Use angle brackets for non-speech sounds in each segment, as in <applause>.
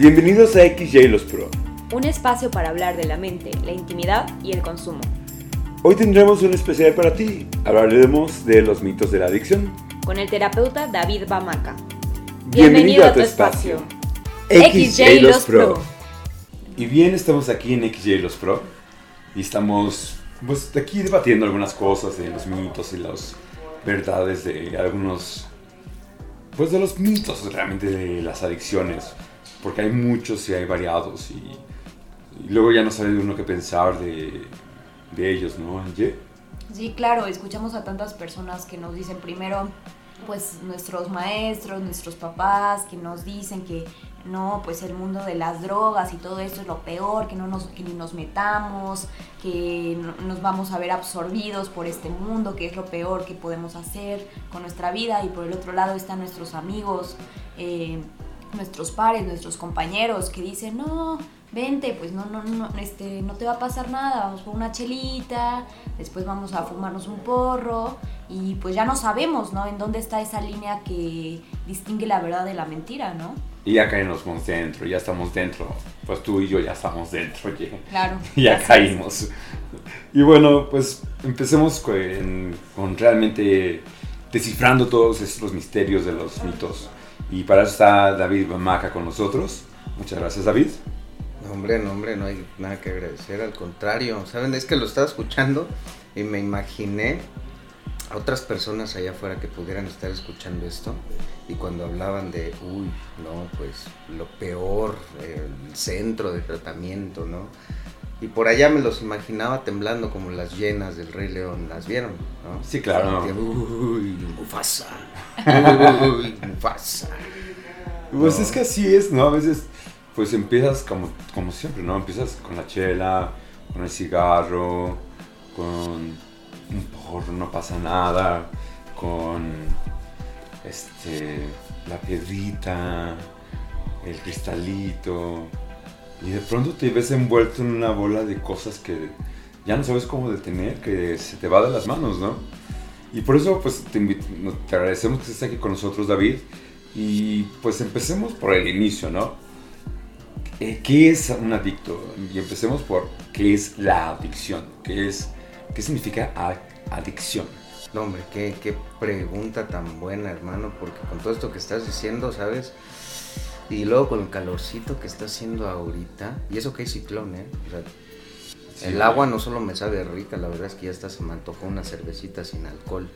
Bienvenidos a XJ Los Pro. Un espacio para hablar de la mente, la intimidad y el consumo. Hoy tendremos un especial para ti. Hablaremos de los mitos de la adicción. Con el terapeuta David Bamaca. Bienvenido, a tu espacio. XJ Los Pro. Y bien, estamos aquí en XJ Los Pro. Y estamos pues aquí debatiendo algunas cosas de los mitos y las verdades de algunos pues de los mitos realmente de las adicciones porque hay muchos y hay variados y, luego ya no sabe uno qué pensar de, de ellos, ¿no, Angie? Sí, claro, escuchamos a tantas personas que nos dicen primero, pues nuestros maestros, nuestros papás, que nos dicen que no, pues el mundo de las drogas y todo esto es lo peor, que no nos, que ni nos metamos, que no- nos vamos a ver absorbidos por este mundo, que es lo peor que podemos hacer con nuestra vida. Y por el otro lado están nuestros amigos, eh, nuestros pares, nuestros compañeros, que dicen, no, vente, pues no, no, no, este, no te va a pasar nada, vamos por una chelita, después vamos a fumarnos un porro y pues ya no sabemos, ¿no? En dónde está esa línea que distingue la verdad de la mentira, ¿no? Y ya caímos dentro, ya estamos dentro. Pues tú y yo ya estamos dentro, <laughs> ya, Claro. ya es. caímos. Y bueno, pues empecemos con, con realmente descifrando todos estos misterios de los mitos. Y para eso está David Maca con nosotros. Muchas gracias, David. No, hombre, no, hombre, no hay nada que agradecer, al contrario, ¿saben? Es que lo estaba escuchando y me imaginé a otras personas allá afuera que pudieran estar escuchando esto y cuando hablaban de, uy, no, pues lo peor, el centro de tratamiento, ¿no? Y por allá me los imaginaba temblando como las llenas del Rey León, ¿las vieron? ¿no? Sí, claro. Que, Uy, Mufasa, <laughs> uy, Mufasa. Pues No. es que así es, ¿no? A veces, pues empiezas como, como siempre, ¿no? Empiezas con la chela, con el cigarro, con un porro, no pasa nada, con este, la piedrita, el cristalito, y de pronto te ves envuelto en una bola de cosas que ya no sabes cómo detener, que se te va de las manos, ¿no? Y por eso, pues, te, agradecemos que estés aquí con nosotros, David. Y pues empecemos por el inicio, ¿no? ¿Qué es un adicto? Y empecemos por qué es la adicción. ¿Qué, es, qué significa adicción? No, hombre, qué, qué pregunta tan buena, hermano, porque con todo esto que estás diciendo, ¿sabes? Y luego con el calorcito que está haciendo ahorita, y eso que hay ciclón, ¿eh? O sea, Sí, el agua no solo me sabe rica, la verdad es que ya hasta se me antojó una cervecita sin alcohol.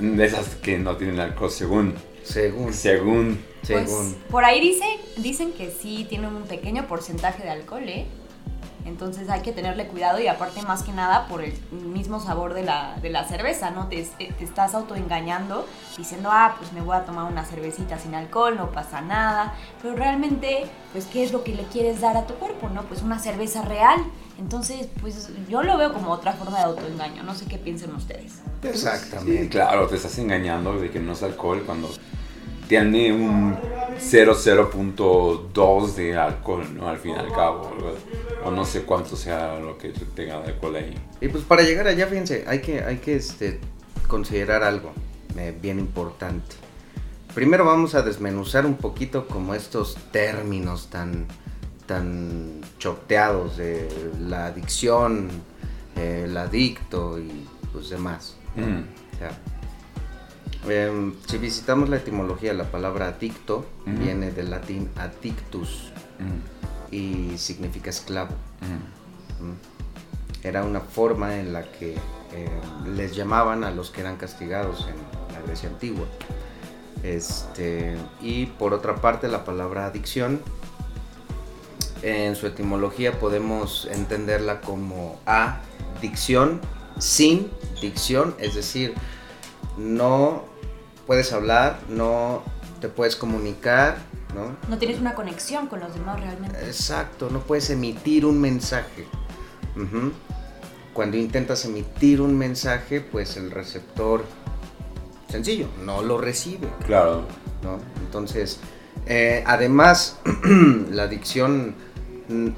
De esas que no tienen alcohol, según. Según, Según. Pues, según. por ahí dice, dicen que sí tiene un pequeño porcentaje de alcohol, ¿eh? Entonces hay que tenerle cuidado y aparte más que nada por el mismo sabor de la, de la cerveza, ¿no? Te, te estás autoengañando diciendo, ah, pues me voy a tomar una cervecita sin alcohol, no pasa nada. Pero realmente, pues, ¿qué es lo que le quieres dar a tu cuerpo, no? Pues una cerveza real. Entonces, pues yo lo veo como otra forma de autoengaño. No sé qué piensen ustedes. Exactamente. Sí, claro, te estás engañando de que no es alcohol cuando tiene un 0,0.2 de alcohol, ¿no? Al fin y al cabo. O, o no sé cuánto sea lo que tenga de alcohol ahí. Y pues para llegar allá, fíjense, hay que, hay que este, considerar algo eh, bien importante. Primero vamos a desmenuzar un poquito como estos términos tan, tan choteados de la adicción, eh, el adicto y pues demás. Mm. O sea, em, si visitamos la etimología, la palabra adicto viene del latín addictus Mm, y significa esclavo. mm. ¿m? Era una forma en la que eh, les llamaban a los que eran castigados en la Grecia antigua. Este, y por otra parte, la palabra adicción, en su etimología podemos entenderla como adicción sin dicción, es decir, no puedes hablar, no te puedes comunicar, ¿no? No tienes una conexión con los demás realmente. Exacto, no puedes emitir un mensaje. Cuando intentas emitir un mensaje, pues el receptor, sencillo, no lo recibe. Claro. ¿no? Entonces, eh, además, <clears throat> la adicción, mm,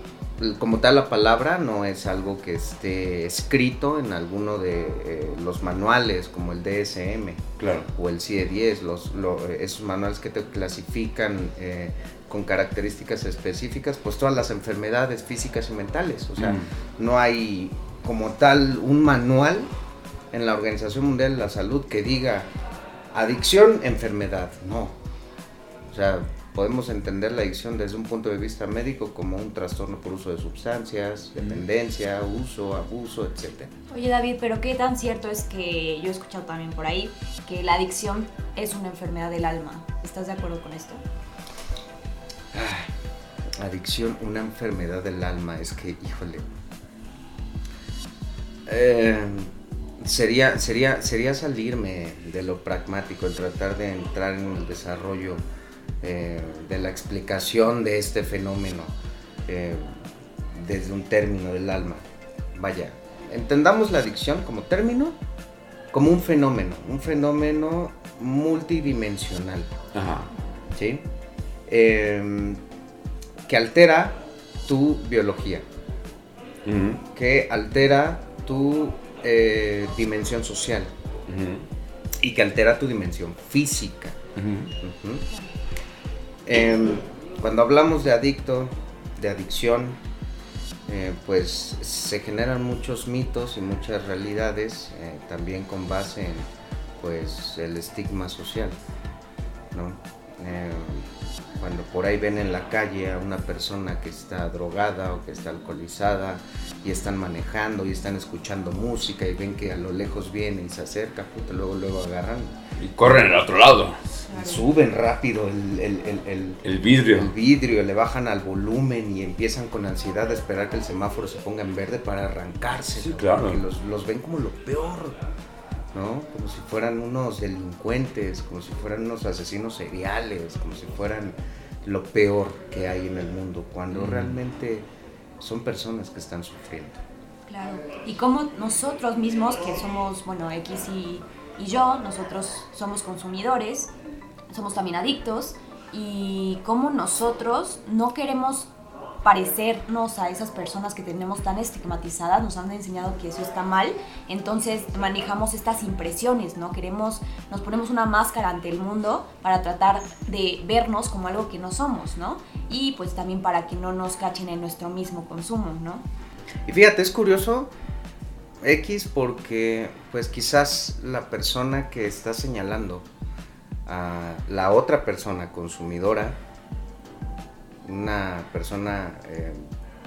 como tal la palabra no es algo que esté escrito en alguno de eh, los manuales como el DSM Claro. o el CIE-10, los, lo- esos manuales que te clasifican eh, con características específicas, pues todas las enfermedades físicas y mentales. O sea, Mm. no hay como tal un manual en la Organización Mundial de la Salud que diga adicción, enfermedad. No. O sea, podemos entender la adicción desde un punto de vista médico como un trastorno por uso de sustancias, dependencia, uso, abuso, etc. Oye David, pero qué tan cierto es que yo he escuchado también por ahí que la adicción es una enfermedad del alma. ¿Estás de acuerdo con esto? Adicción, una enfermedad del alma, es que, híjole. Eh, sería, sería, sería salirme de lo pragmático, el tratar de entrar en el desarrollo eh, de la explicación de este fenómeno eh, desde un término del alma. Vaya, entendamos la adicción como término, como un fenómeno, un fenómeno multidimensional. Ajá. ¿sí? Eh, que altera tu biología, que altera tu eh, dimensión social y que altera tu dimensión física. Em, cuando hablamos de adicto, de adicción, eh, pues se generan muchos mitos y muchas realidades, eh, también con base en pues el estigma social, ¿no? Cuando por ahí ven en la calle a una persona que está drogada o que está alcoholizada y están manejando y están escuchando música y ven que a lo lejos viene y se acerca, puta, luego luego agarran Y corren al otro lado. suben rápido el, el- el- el- vidrio. el vidrio, le bajan al volumen y empiezan con ansiedad a esperar que el semáforo se ponga en verde para arrancarse. Sí, claro. Porque los, los ven como lo peor, ¿no? Como si fueran unos delincuentes, como si fueran unos asesinos seriales, como si fueran lo peor que hay en el mundo, cuando Mm. realmente son personas que están sufriendo. Claro. Y como nosotros mismos, que somos, bueno, X y, y yo, nosotros somos consumidores, somos también adictos, y cómo nosotros no queremos parecernos a esas personas que tenemos tan estigmatizadas, nos han enseñado que eso está mal, entonces manejamos estas impresiones, ¿no? Queremos, nos ponemos una máscara ante el mundo para tratar de vernos como algo que no somos, ¿no? Y pues también para que no nos cachen en nuestro mismo consumo, ¿no? Y fíjate, es curioso X porque pues quizás la persona que está señalando a la otra persona consumidora, una persona eh,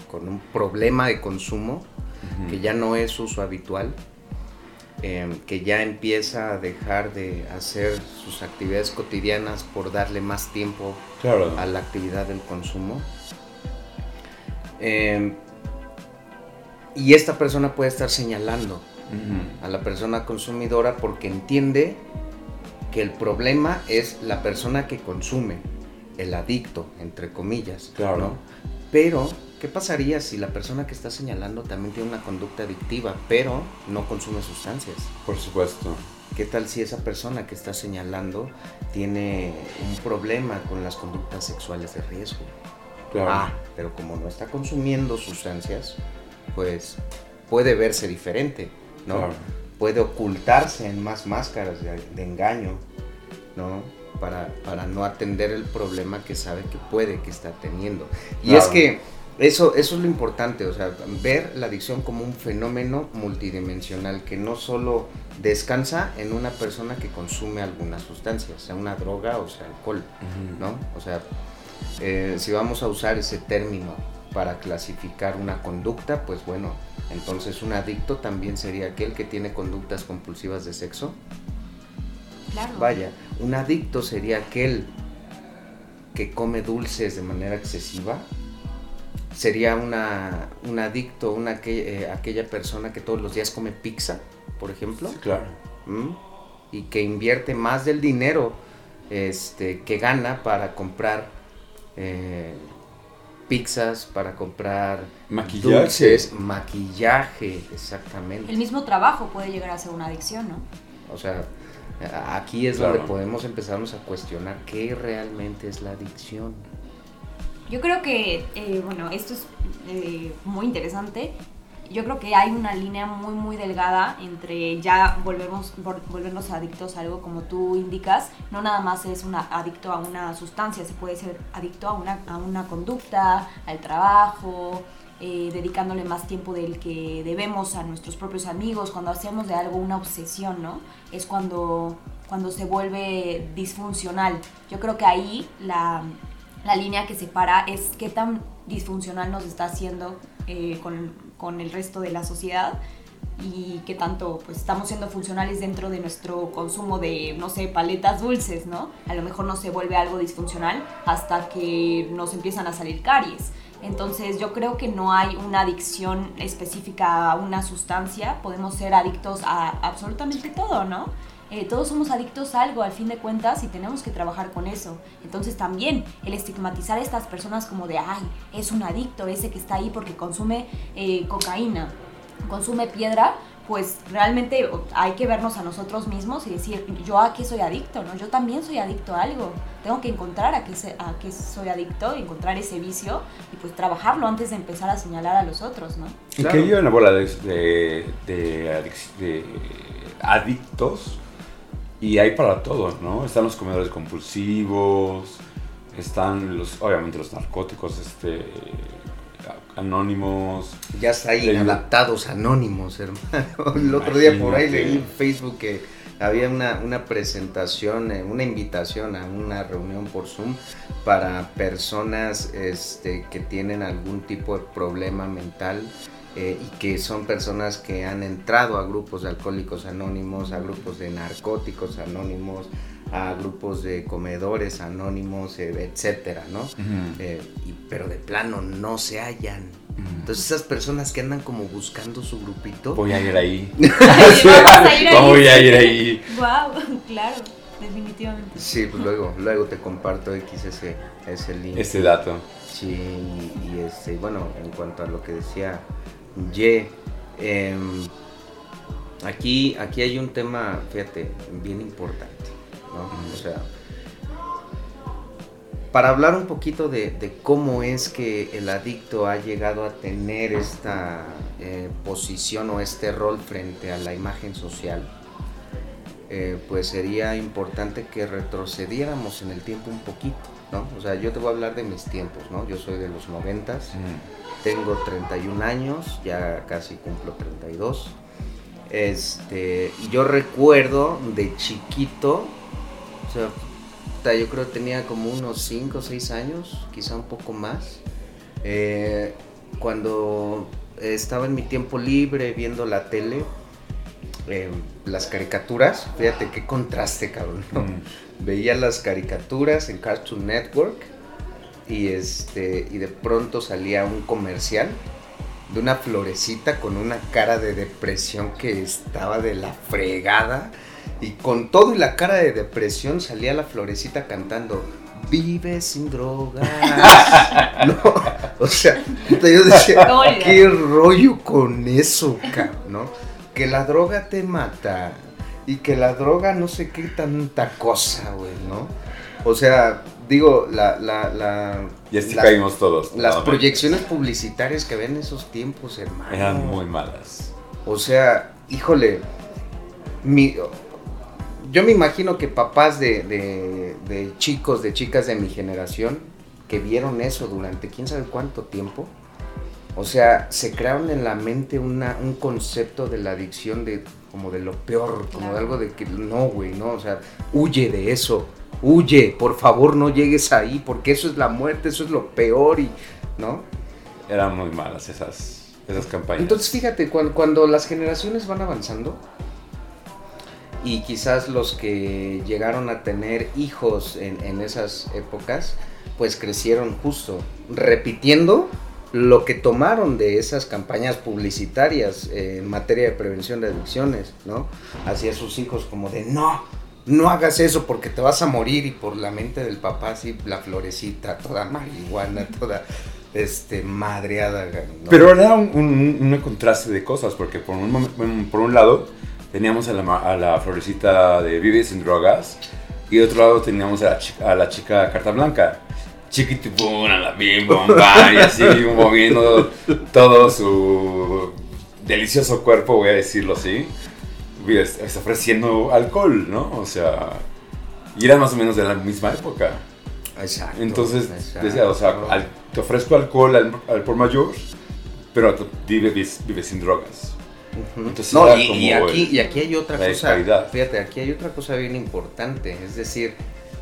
con un problema de consumo que ya no es uso habitual, eh, que ya empieza a dejar de hacer sus actividades cotidianas por darle más tiempo Claro. a la actividad del consumo. Eh, y esta persona puede estar señalando a la persona consumidora porque entiende que el problema es la persona que consume, el adicto, entre comillas. Claro. ¿no? Pero, ¿qué pasaría si la persona que está señalando también tiene una conducta adictiva, pero no consume sustancias? Por supuesto. ¿Qué tal si esa persona que está señalando tiene un problema con las conductas sexuales de riesgo? Claro. Ah, pero como no está consumiendo sustancias, pues puede verse diferente, ¿no? Claro. Puede ocultarse en más máscaras de, de engaño, ¿no? Para, para no atender el problema que sabe que puede que está teniendo. Y Claro. es que eso, eso es lo importante, o sea, ver la adicción como un fenómeno multidimensional que no solo descansa en una persona que consume alguna sustancia, sea una droga o sea alcohol. ¿no? O sea, eh, si vamos a usar ese término para clasificar una conducta, pues bueno, entonces un adicto también sería aquel que tiene conductas compulsivas de sexo. Claro. Vaya, un adicto sería aquel que come dulces de manera excesiva. Sería una, un adicto, una, que- eh, aquella persona que todos los días come pizza, por ejemplo. Sí, claro. ¿m? y que invierte más del dinero este, que gana para comprar eh, pizzas, para comprar Maquillaje. dulces, maquillaje, exactamente. El mismo trabajo puede llegar a ser una adicción, ¿no? O sea, aquí es Claro. donde podemos empezarnos a cuestionar qué realmente es la adicción. Yo creo que, eh, bueno, esto es eh, muy interesante. Yo creo que hay una línea muy, muy delgada entre ya volvemos, vol- volvernos adictos a algo como tú indicas. No nada más es una, adicto a una sustancia, se puede ser adicto a una, a una conducta, al trabajo, eh, dedicándole más tiempo del que debemos a nuestros propios amigos. Cuando hacemos de algo una obsesión, ¿no? Es cuando, cuando se vuelve disfuncional. Yo creo que ahí la, la línea que separa es qué tan disfuncional nos está haciendo eh, con, con el resto de la sociedad y qué tanto pues estamos siendo funcionales dentro de nuestro consumo de, no sé, paletas dulces, ¿no? A lo mejor no se vuelve algo disfuncional hasta que nos empiezan a salir caries. Entonces yo creo que no hay una adicción específica a una sustancia, podemos ser adictos a absolutamente todo, ¿no? Eh, todos somos adictos a algo al fin de cuentas y tenemos que trabajar con eso. Entonces también el estigmatizar a estas personas como de, ay, es un adicto ese que está ahí porque consume eh, cocaína, consume piedra, pues realmente hay que vernos a nosotros mismos y decir, yo a qué soy adicto, ¿no? Yo también soy adicto a algo. Tengo que encontrar a qué, se- a qué soy adicto, encontrar ese vicio y pues trabajarlo antes de empezar a señalar a los otros, ¿no? Y Claro. que yo en la bola de, de, de adic- de adictos y hay para todos, ¿no? Están los comedores compulsivos, están los, obviamente los narcóticos, este, anónimos. Ya está ahí, El- adaptados anónimos, hermano. <laughs> El otro día por ahí leí en Facebook que había una, una presentación, eh, una invitación a una reunión por Zoom para personas este, que tienen algún tipo de problema mental eh, y que son personas que han entrado a grupos de alcohólicos anónimos, a grupos de narcóticos anónimos, a grupos de comedores anónimos, eh, etcétera, ¿no? Eh, y- pero de plano no se hallan. Entonces esas personas que andan como buscando su grupito, Voy a ir ahí. <laughs> Vamos a ir ahí. <laughs> Voy a ir ahí. Wow, <laughs> claro, definitivamente. sí, pues luego, luego te comparto X ese, ese link. Este dato. Sí, y este, bueno, en cuanto a lo que decía Ye, em, aquí, aquí hay un tema, fíjate, bien importante, ¿no? O sea, para hablar un poquito de, de cómo es que el adicto ha llegado a tener esta eh, posición o este rol frente a la imagen social, eh, pues sería importante que retrocediéramos en el tiempo un poquito, ¿no? O sea, yo te voy a hablar de mis tiempos, ¿no? Yo soy de los noventas, tengo 31 años, ya casi cumplo 32. Este, y yo recuerdo de chiquito, o sea, puta, yo creo que tenía como unos 5 o 6 años, quizá un poco más, eh, cuando estaba en mi tiempo libre viendo la tele, eh, las caricaturas, fíjate qué contraste, cabrón. ¿no? Mm. Veía las caricaturas en Cartoon Network y este y de pronto salía un comercial de una florecita con una cara de depresión que estaba de la fregada y con todo y la cara de depresión salía la florecita cantando Vive sin drogas. <laughs> no, o sea, yo decía, qué rollo con eso, cabrón, ¿no? Que la droga te mata y que la droga no sé qué tanta cosa, güey, ¿no? O sea, digo, la, la, la, Y así la- caímos todos. las No, proyecciones publicitarias que había en esos tiempos, hermano. Eran muy malas. O sea, híjole, mi, yo me imagino que papás de, de- de chicos, de chicas de mi generación, que vieron eso durante quién sabe cuánto tiempo, o sea, se crearon en la mente una, un concepto de la adicción de como de lo peor, como de algo de que no, güey, no, o sea, huye de eso, huye, por favor no llegues ahí, porque eso es la muerte, eso es lo peor y, ¿no? Eran muy malas esas, esas campañas. Entonces fíjate, cuando, cuando las generaciones van avanzando y quizás los que llegaron a tener hijos en, en esas épocas, pues crecieron justo repitiendo lo que tomaron de esas campañas publicitarias eh, en materia de prevención de adicciones, ¿no? Hacia sus hijos como de no, no hagas eso porque te vas a morir y por la mente del papá así la florecita, toda marihuana, toda este madreada. ¿no? Pero era un, un- un contraste de cosas, porque por un, por un lado teníamos a la, a la florecita de Vive sin drogas y de otro lado teníamos a la, chi- a la chica carta blanca. chiquitibuna, la bim bomba, y así <laughs> moviendo todo su delicioso cuerpo, voy a decirlo así, está ofreciendo alcohol, ¿no? O sea, y era más o menos de la misma época. Exacto. Entonces, exacto. decía, o sea, al- te ofrezco alcohol al, al por mayor, pero tú vives, vives sin drogas. Entonces no, y, como y aquí, el- y aquí hay otra la cosa. disparidad. Fíjate, aquí hay otra cosa bien importante. Es decir,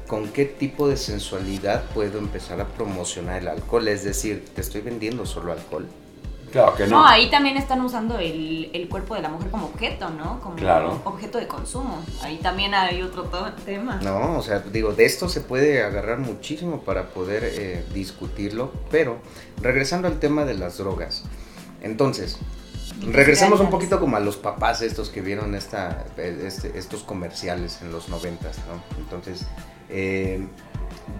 con qué tipo de sensualidad puedo empezar a promocionar el alcohol. Es decir, te estoy vendiendo solo alcohol. Claro que No, no. ahí también están usando el, el cuerpo de la mujer como objeto, ¿no? Como Claro. objeto de consumo. Ahí también hay otro tema. No, o sea, digo, de esto se puede agarrar muchísimo para poder eh, discutirlo, pero regresando al tema de las drogas. Entonces, regresemos un poquito como a los papás estos que vieron esta, este- estos comerciales en los noventas, ¿no? Entonces, eh,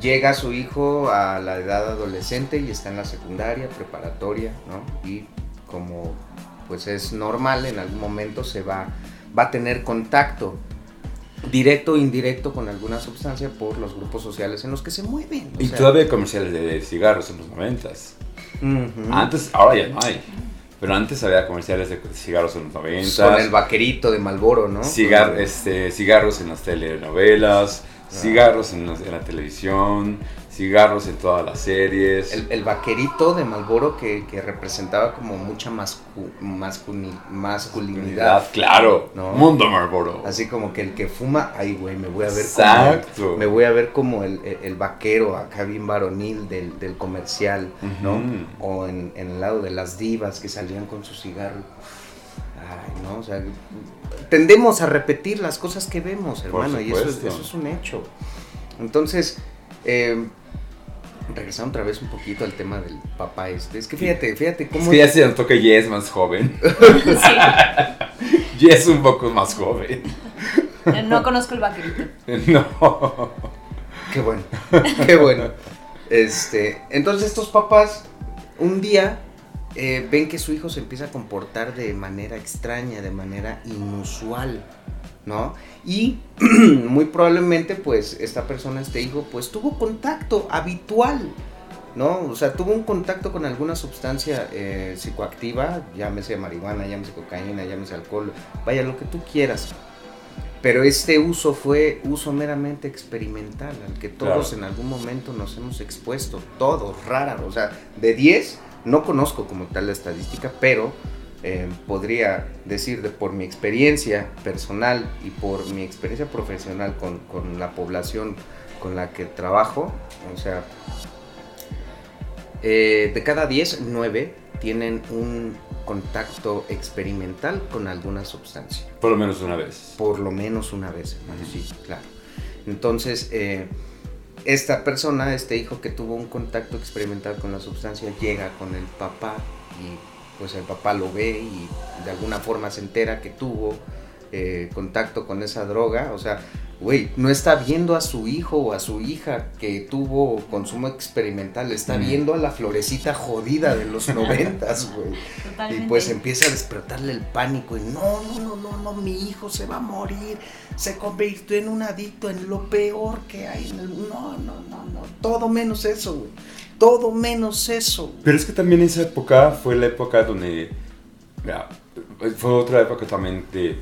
llega su hijo a la edad adolescente y está en la secundaria, preparatoria, ¿no? Y como pues es normal, en algún momento se va, va a tener contacto directo o indirecto con alguna sustancia por los grupos sociales en los que se mueven. o Y sea, todavía hay comerciales de cigarros en los noventas. ujú. Antes, ahora ya no hay. Pero antes había comerciales de cigarros en los noventas. Con el vaquerito de Malboro, ¿no? cigar- este, cigarros en las telenovelas, cigarros en, las- en la televisión, cigarros en todas las series. El, el vaquerito de Malboro que, que representaba como mucha mascu- mascuni- masculinidad. claro. ¿no? Mundo Marlboro. Así como que el que fuma, ay güey, me voy a ver Exacto. como me voy a ver como el, el- el vaquero acá bien varonil del, del comercial, ¿no? O en, en el lado de las divas que salían con su cigarro. Ay, no, o sea, tendemos a repetir las cosas que vemos, hermano, y eso es, eso es un hecho. Entonces, eh, regresando otra vez un poquito al tema del papá este, es que fíjate, fíjate Es cómo... que ya se notó que Jess es más joven. <laughs> <laughs> Jess es un poco más joven. No conozco el vaquerito. <laughs> No. Qué bueno, qué bueno. Este, entonces estos papás un día eh, ven que su hijo se empieza a comportar de manera extraña, de manera inusual, ¿no? Y <clears throat> muy probablemente pues esta persona, este hijo, pues tuvo contacto habitual, ¿no? O sea, tuvo un contacto con alguna sustancia eh, psicoactiva, llámese marihuana, llámese cocaína, llámese alcohol, vaya lo que tú quieras. Pero este uso fue uso meramente experimental, al que todos Claro. en algún momento nos hemos expuesto, todos, rara, o sea, de 10, no conozco como tal la estadística, pero eh, podría decir de por mi experiencia personal y por mi experiencia profesional con, con la población con la que trabajo, o sea, eh, de cada 10, 9 tienen un contacto experimental con alguna sustancia Por lo menos una vez. por lo menos una vez, hermano, sí, claro. Entonces, eh, esta persona, este hijo que tuvo un contacto experimental con la sustancia, llega con el papá y pues el papá lo ve y de alguna forma se entera que tuvo eh, contacto con esa droga. O sea, güey, no está viendo a su hijo o a su hija que tuvo consumo experimental, está Mm. viendo a la florecita jodida de los <laughs> noventas, güey. Y Totalmente. pues empieza a despertarle el pánico y no, no, no, no, no, mi hijo se va a morir, se convirtió en un adicto, en lo peor que hay en el No, no, no, no, todo menos eso, güey. Todo menos eso. Pero es que también esa época fue la época donde. mira, fue otra época también de.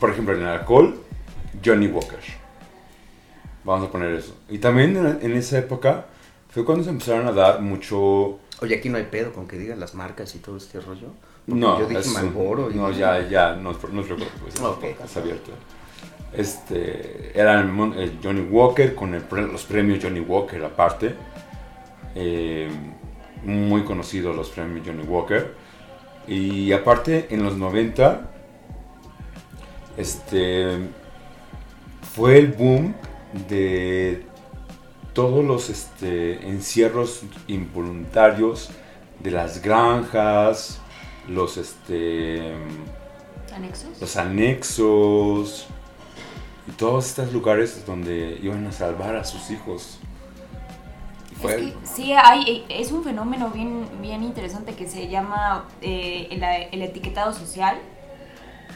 Por ejemplo, en el alcohol, Johnny Walker. Vamos a poner eso. Y también en, en esa época fue cuando se empezaron a dar mucho. Oye, aquí no hay pedo con que digas las marcas y todo este rollo. Porque No, yo dije eso- Marlboro y no, ya, ya, no, no es, Ok. es abierto. Este, era el el Johnny Walker con el los premios Johnny Walker aparte. Eh, muy conocidos los premios Johnny Walker. Y aparte, en los 90, este, fue el boom de todos los este, encierros involuntarios de las granjas, los, este, ¿Anexos? los anexos y todos estos lugares donde iban a salvar a sus hijos. Es que sí, hay, es un fenómeno bien, bien interesante que se llama eh, el, el etiquetado social.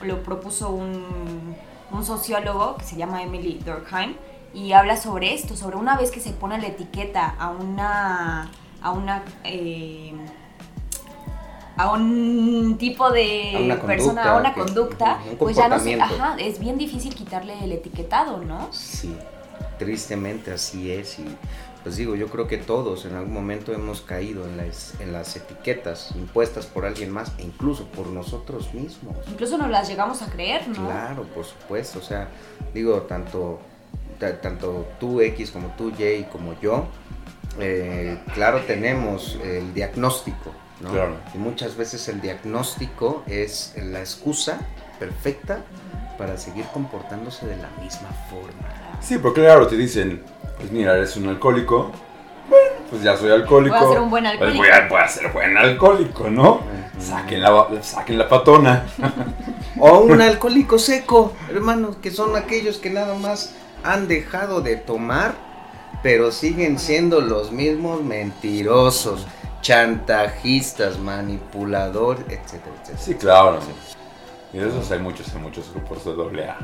Lo propuso un, un sociólogo que se llama Emily Durkheim. y habla sobre esto, sobre una vez que se pone la etiqueta a una, a una, eh, a un tipo de A una persona, conducta a una que- conducta, un pues ya no se, ajá, es bien difícil quitarle el etiquetado, ¿no? Sí, tristemente así es y pues digo, yo creo que todos en algún momento hemos caído en las, en las etiquetas impuestas por alguien más e incluso por nosotros mismos. Incluso nos las llegamos a creer, ¿no? Claro, por supuesto, o sea, digo, tanto, ta- tanto tú X como tú Y como yo, eh, claro, tenemos el diagnóstico, ¿no? Claro. Y muchas veces el diagnóstico es la excusa perfecta para seguir comportándose de la misma forma. Sí, porque claro, te dicen, pues mira, eres un alcohólico. Bueno, pues ya soy alcohólico. Voy a ser un buen Pues alcohólico. voy a, voy a ser buen alcohólico, ¿no? Saquen la, saquen la patona. <laughs> O un alcohólico seco, hermanos, que son aquellos que nada más han dejado de tomar, pero siguen siendo los mismos mentirosos, chantajistas, manipuladores, etcétera, etcétera. Sí, claro. Y de esos hay muchos, hay muchos grupos de doble A.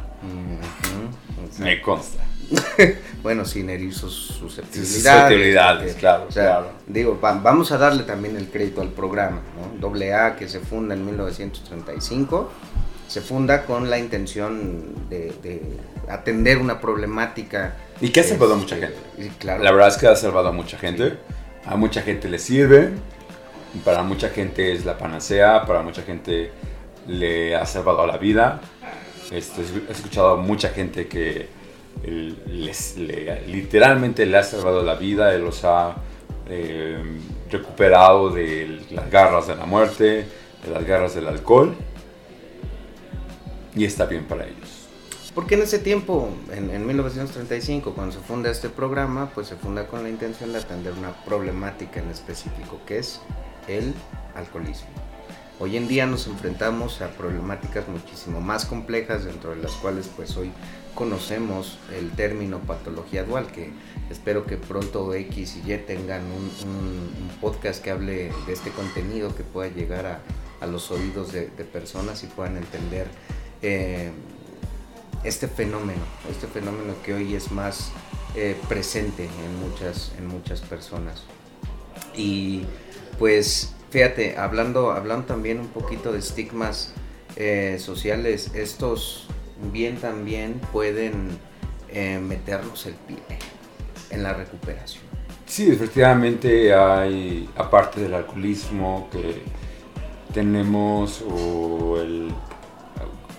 Me consta. <laughs> Bueno, sin herir sus susceptibilidades. Susceptibilidades, porque, claro, o sea, claro. Digo, va- vamos a darle también el crédito al programa, ¿no? Doble A que se funda en 1935, se funda con la intención de, de atender una problemática. Y que ha salvado a este, mucha gente. y claro, La verdad es que ha salvado a mucha gente. A mucha gente le sirve. Para mucha gente es la panacea. Para mucha gente le ha salvado la vida. He escuchado a mucha gente que les- le- literalmente le ha salvado la vida. Él los ha eh, recuperado de las garras de la muerte, de las garras del alcohol. Y está bien para ellos. Porque en ese tiempo, en, en 1935, cuando se funda este programa, pues se funda con la intención de atender una problemática en específico, que es el alcoholismo. Hoy en día nos enfrentamos a problemáticas muchísimo más complejas, dentro de las cuales pues hoy conocemos el término patología dual, que espero que pronto X y Y tengan un, podcast que hable de este contenido, que pueda llegar a, a los oídos de, de personas y puedan entender eh, este fenómeno, este fenómeno que hoy es más eh, presente en muchas, en muchas personas. Y pues fíjate, hablando, hablando también un poquito de estigmas eh, sociales, estos bien también pueden eh, meternos el pie en la recuperación. Sí, efectivamente hay, aparte del alcoholismo que tenemos, o el,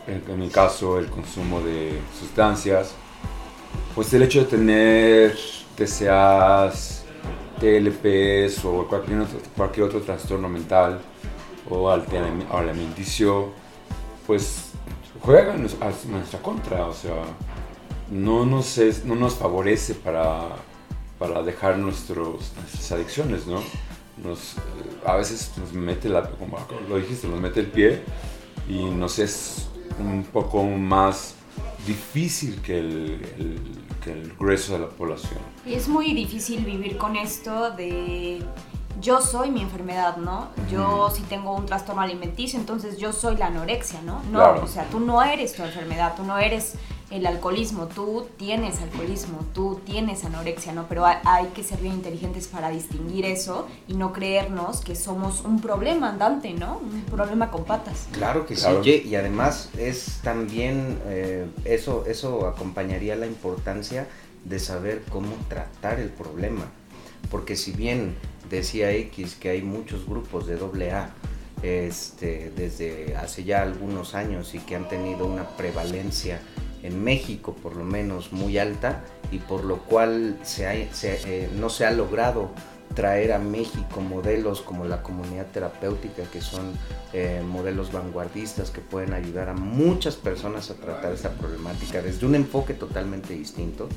en, mi caso el consumo de sustancias, pues el hecho de tener, deseas TLPs o cualquier otro, trastorno mental o alimenticio, pues juega a nues- a nuestra contra, o sea, no nos, favorece para, para dejar nuestros, nuestras adicciones, ¿no? A veces nos mete, la, como lo dijiste, nos mete el pie y nos es un poco más difícil que el, el- que el grueso de la población. Y es muy difícil vivir con esto de yo soy mi enfermedad, ¿no? Yo si tengo un trastorno alimenticio, entonces yo soy la anorexia, ¿no? No, Claro. o sea, tú no eres tu enfermedad, tú no eres el alcoholismo, tú tienes alcoholismo, tú tienes anorexia, ¿no? Pero hay, que ser bien inteligentes para distinguir eso y no creernos que somos un problema andante, ¿no? Un problema con patas. Claro que Claro. sí, y además es también, eh, eso, eso acompañaría la importancia de saber cómo tratar el problema. Porque si bien decía X que hay muchos grupos de AA este, desde hace ya algunos años y que han tenido una prevalencia en México por lo menos muy alta y por lo cual se ha- se, eh, no se ha logrado traer a México modelos como la comunidad terapéutica, que son eh, modelos vanguardistas que pueden ayudar a muchas personas a tratar esta problemática desde un enfoque totalmente distinto,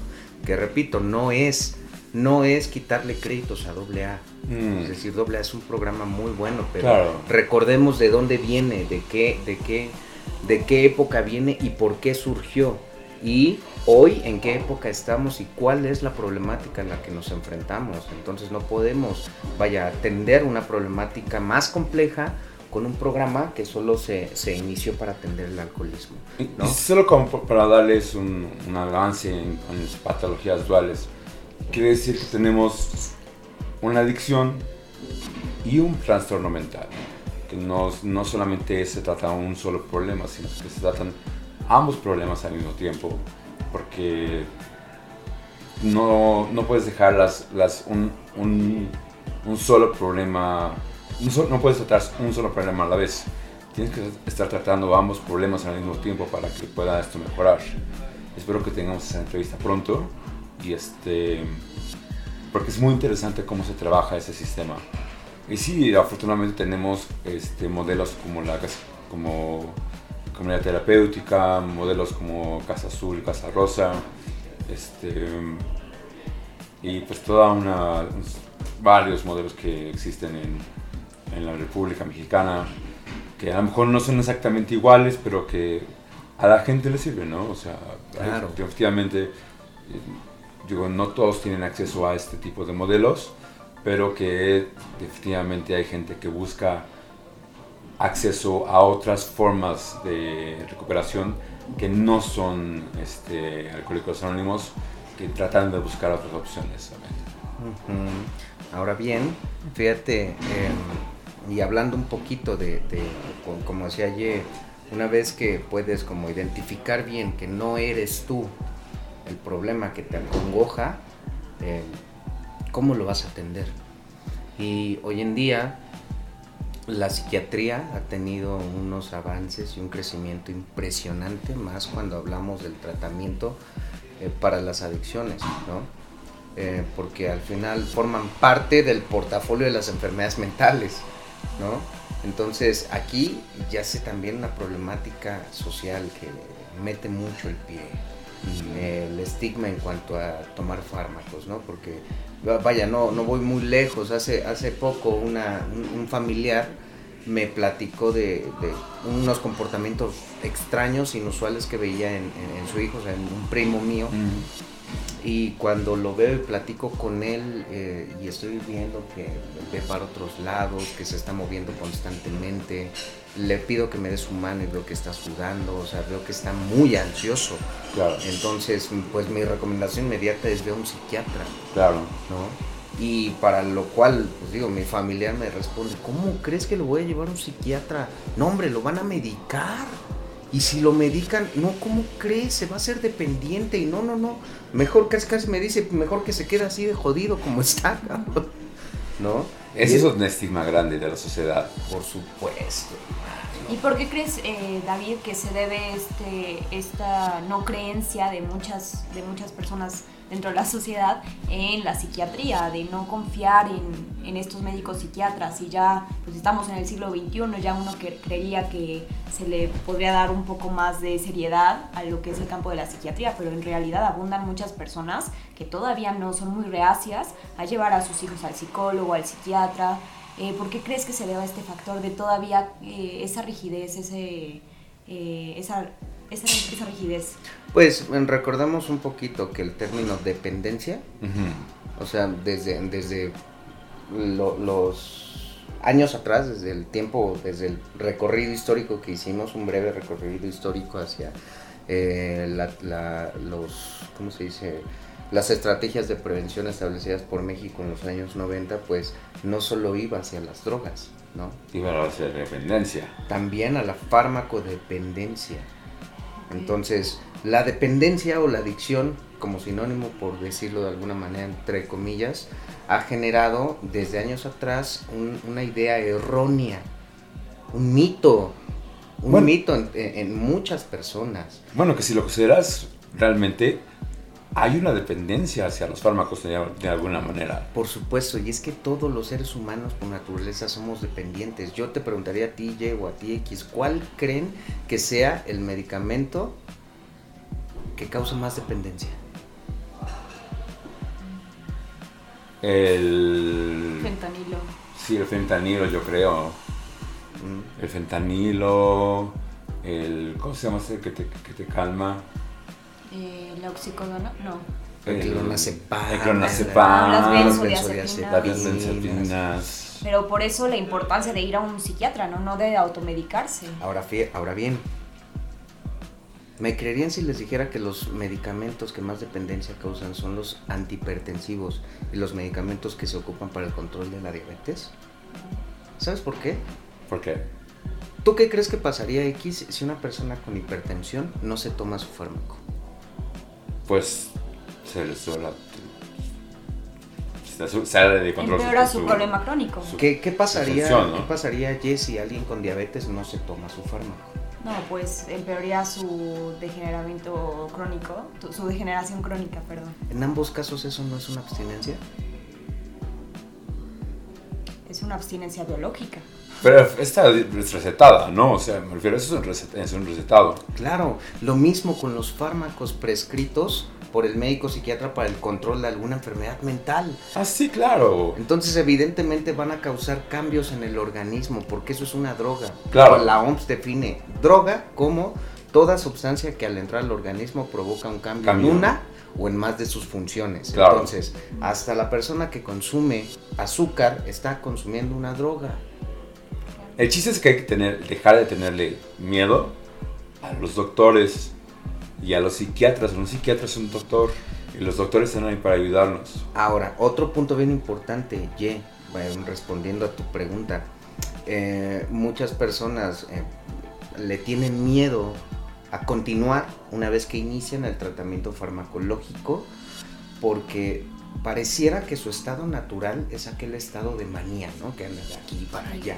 que repito, no es, no es quitarle créditos a AA. Mm. Es decir, AA es un programa muy bueno, pero Claro. recordemos de dónde viene, de qué, de qué, de qué época viene y por qué surgió. Y hoy en qué época estamos y cuál es la problemática en la que nos enfrentamos. Entonces no podemos, vaya, atender una problemática más compleja con un programa que solo se, se inició para atender el alcoholismo. ¿no? Y solo como para darles un, un avance en, en las patologías duales, quiere decir que tenemos una adicción y un trastorno mental. No, no solamente se trata de un solo problema, sino que se tratan ambos problemas al mismo tiempo. Porque no, no puedes dejar las, un, un, un solo problema, no puedes tratar un solo problema a la vez. Tienes que estar tratando ambos problemas al mismo tiempo para que pueda esto mejorar. Espero que tengamos esa entrevista pronto y este porque es muy interesante cómo se trabaja ese sistema. Y sí, afortunadamente tenemos este, modelos como la como comunidad terapéutica, modelos como Casa Azul, Casa Rosa, este, y pues toda una varios modelos que existen en, en la República Mexicana que a lo mejor no son exactamente iguales, pero que a la gente le sirven, ¿no? O sea, Claro. efectivamente, eh, digo, no todos tienen acceso a este tipo de modelos, pero que definitivamente hay gente que busca acceso a otras formas de recuperación que no son este, alcohólicos anónimos, que tratan de buscar otras opciones. Ahora bien, fíjate, eh, y hablando un poquito de, como decía ayer, una vez que puedes como identificar bien que no eres tú el problema que te acongoja, eh, ¿cómo lo vas a atender? Y hoy en día la psiquiatría ha tenido unos avances y un crecimiento impresionante, más cuando hablamos del tratamiento eh, para las adicciones, ¿no? Eh, porque al final forman parte del portafolio de las enfermedades mentales, ¿no? Entonces aquí ya sé también una problemática social que mete mucho el pie, el estigma en cuanto a tomar fármacos, ¿no? Porque va- vaya, no, no voy muy lejos, hace, hace poco una, un, un familiar me platicó de, de unos comportamientos extraños, inusuales que veía en, en- en su hijo, o sea, en un primo mío, y cuando lo veo y platico con él eh, y estoy viendo que ve para otros lados, que se está moviendo constantemente, le pido que me dé su mano y veo que está sudando, o sea, veo que está muy ansioso. Claro, Entonces, pues mi recomendación inmediata es ve a un psiquiatra, claro. ¿no? Y para lo cual, pues digo, mi familiar me responde, ¿cómo crees que lo voy a llevar a un psiquiatra? No, hombre, lo van a medicar. Y si lo medican, no, ¿cómo crees? Se va a hacer dependiente. Y no, no, no. Mejor, casi casi me dice, mejor que se quede así de jodido como está. ¿No? Ese es un estigma grande de la sociedad. Por supuesto. ¿Y por qué crees, eh, David, que se debe este, esta no creencia de muchas, de muchas personas dentro de la sociedad en la psiquiatría, de no confiar en, en estos médicos psiquiatras? Y ya pues estamos en el siglo XXI, ya uno que que se le podría dar un poco más de seriedad a lo que es el campo de la psiquiatría, pero en realidad abundan muchas personas que todavía no son muy reacias a llevar a sus hijos al psicólogo, al psiquiatra, eh, ¿Por qué crees que se debe a este factor de todavía eh, esa rigidez, ese, eh, esa, esa, esa rigidez? Pues recordamos un poquito que el término dependencia. O sea, desde, desde lo- los años atrás, desde el tiempo, desde el recorrido histórico que hicimos, un breve recorrido histórico hacia eh, la- la- los, ¿cómo se dice? Las estrategias de prevención establecidas por México en los años 90, pues no solo iba hacia las drogas, ¿no? Iba a hacer dependencia. También a la farmacodependencia. Entonces, la dependencia o la adicción, como sinónimo por decirlo de alguna manera, entre comillas, ha generado desde años atrás un- una idea errónea, un mito, un Bueno. mito en, en muchas personas. Bueno, que si lo consideras realmente, hay una dependencia hacia los fármacos de, de alguna manera. Por supuesto, y es que todos los seres humanos por naturaleza somos dependientes. Yo te preguntaría a ti, Y, o a ti, X, ¿cuál creen que sea el medicamento que causa más dependencia? El... Fentanilo. Sí, el fentanilo, yo creo. Mm. El fentanilo, el... ¿Cómo se llama ese que te, que te calma? Eh, ¿La oxicodona? No. El clonazepam, El clonazepam. Las las benzodiazepinas. Las. Pero por eso la importancia de ir a un psiquiatra, ¿no? No de automedicarse. Ahora, ahora bien, ¿me creerían si les dijera que los medicamentos que más dependencia causan son los antihipertensivos y los medicamentos que se ocupan para el control de la diabetes? ¿Sabes por qué? ¿Por qué? ¿Tú qué crees que pasaría X si una persona con hipertensión no se toma su fármaco? Pues se les suele. se Sale de control. Empeora su problema crónico. su- ¿Qué, qué pasaría, función, ¿no? ¿Qué pasaría Jess, si alguien con diabetes no se toma su fármaco? No, pues empeoraría su degeneramiento crónico, su degeneración crónica, perdón. En ambos casos eso no es una abstinencia. Es una abstinencia biológica. Pero esta es recetada, ¿no? O sea, me refiero, eso es un, recet- es un recetado. Claro, lo mismo con los fármacos prescritos por el médico psiquiatra para el control de alguna enfermedad mental. Ah, sí, claro. Entonces, evidentemente van a causar cambios en el organismo, porque eso es una droga. Claro. La OMS define droga como toda sustancia que al entrar al organismo provoca un cambio, Cambio. en una o en más de sus funciones. Claro. Entonces, hasta la persona que consume azúcar está consumiendo una droga. El chiste es que hay que tener, dejar de tenerle miedo a los doctores y a los psiquiatras. Un psiquiatra es un doctor y los doctores están ahí para ayudarnos. Ahora, otro punto bien importante, Ye, respondiendo a tu pregunta, eh, muchas personas eh, le tienen miedo a continuar una vez que inician el tratamiento farmacológico porque pareciera que su estado natural es aquel estado de manía, ¿no? Que anda de aquí para allá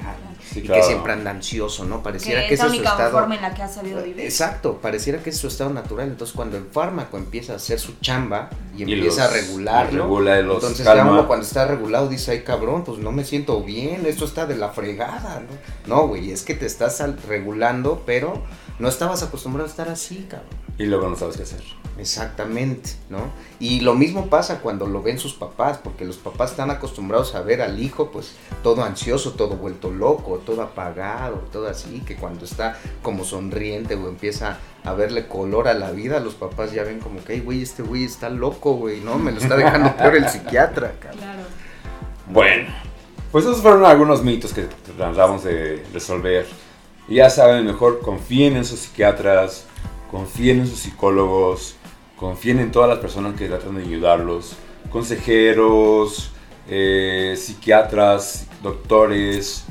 Sí, y claro. que siempre anda ansioso, ¿no? Pareciera Que que, es la ese es su única estado... forma en la que ha sabido vivir. Exacto, pareciera que es su estado natural. Entonces, cuando el fármaco empieza a hacer su chamba y Y empieza los- a regularlo, los regula y los entonces calma. ya uno cuando está regulado dice, ay cabrón, pues no me siento bien, esto está de la fregada, ¿no? No, güey, es que te estás regulando, pero no estabas acostumbrado a estar así, cabrón. Y luego no sabes qué hacer. Exactamente, ¿no? Y lo mismo pasa cuando lo ven sus papás, porque los papás están acostumbrados a ver al hijo, pues, todo ansioso, todo vuelto loco, todo apagado, todo así, que cuando está como sonriente o empieza a verle color a la vida, los papás ya ven como que, "Ay, güey, este güey está loco, güey, ¿no? Me lo está dejando peor el psiquiatra, cabrón. Claro. Bueno, pues esos fueron algunos mitos que tratamos de resolver. Y ya saben, mejor confíen en sus psiquiatras, confíen en sus psicólogos, confíen en todas las personas que tratan de ayudarlos, consejeros, eh, psiquiatras, doctores,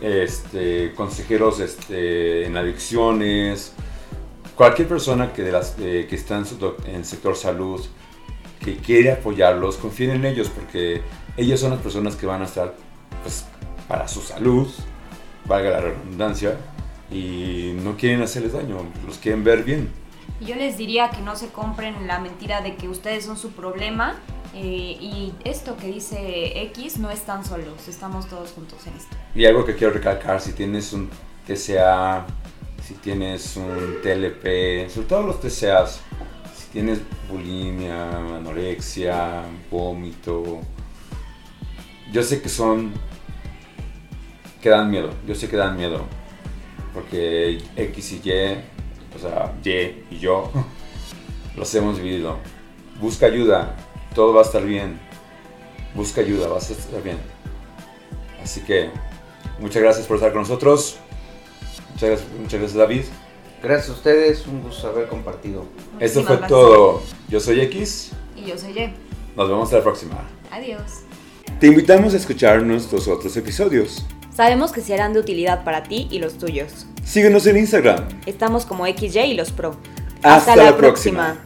este, consejeros este, en adicciones, cualquier persona que, de las, eh, que está en el sector salud, que quiere apoyarlos, confíen en ellos porque ellos son las personas que van a estar pues, para su salud, valga la redundancia, y no quieren hacerles daño, los quieren ver bien. Yo les diría que no se compren la mentira de que ustedes son su problema eh, y esto que dice X no están solos, estamos todos juntos en esto. Y algo que quiero recalcar, si tienes un TCA, si tienes un TLP, sobre todo los TCAs, si tienes bulimia, anorexia, vómito, yo sé que son, que dan miedo, yo sé que dan miedo, porque X y Y, o sea, Y y yo, <laughs> los hemos vivido. Busca ayuda, todo va a estar bien. Busca ayuda, vas a estar bien. Así que muchas gracias por estar con nosotros. Muchas gracias, muchas gracias David. Gracias a ustedes, un gusto haber compartido. Esto Muchísimas fue gracias. todo. Yo soy X. Y yo soy Ye. Nos vemos la próxima. Adiós. Te invitamos a escuchar nuestros otros episodios. Sabemos que serán de utilidad para ti y los tuyos. Síguenos en Instagram. Estamos como XY y los Pro. Hasta la próxima.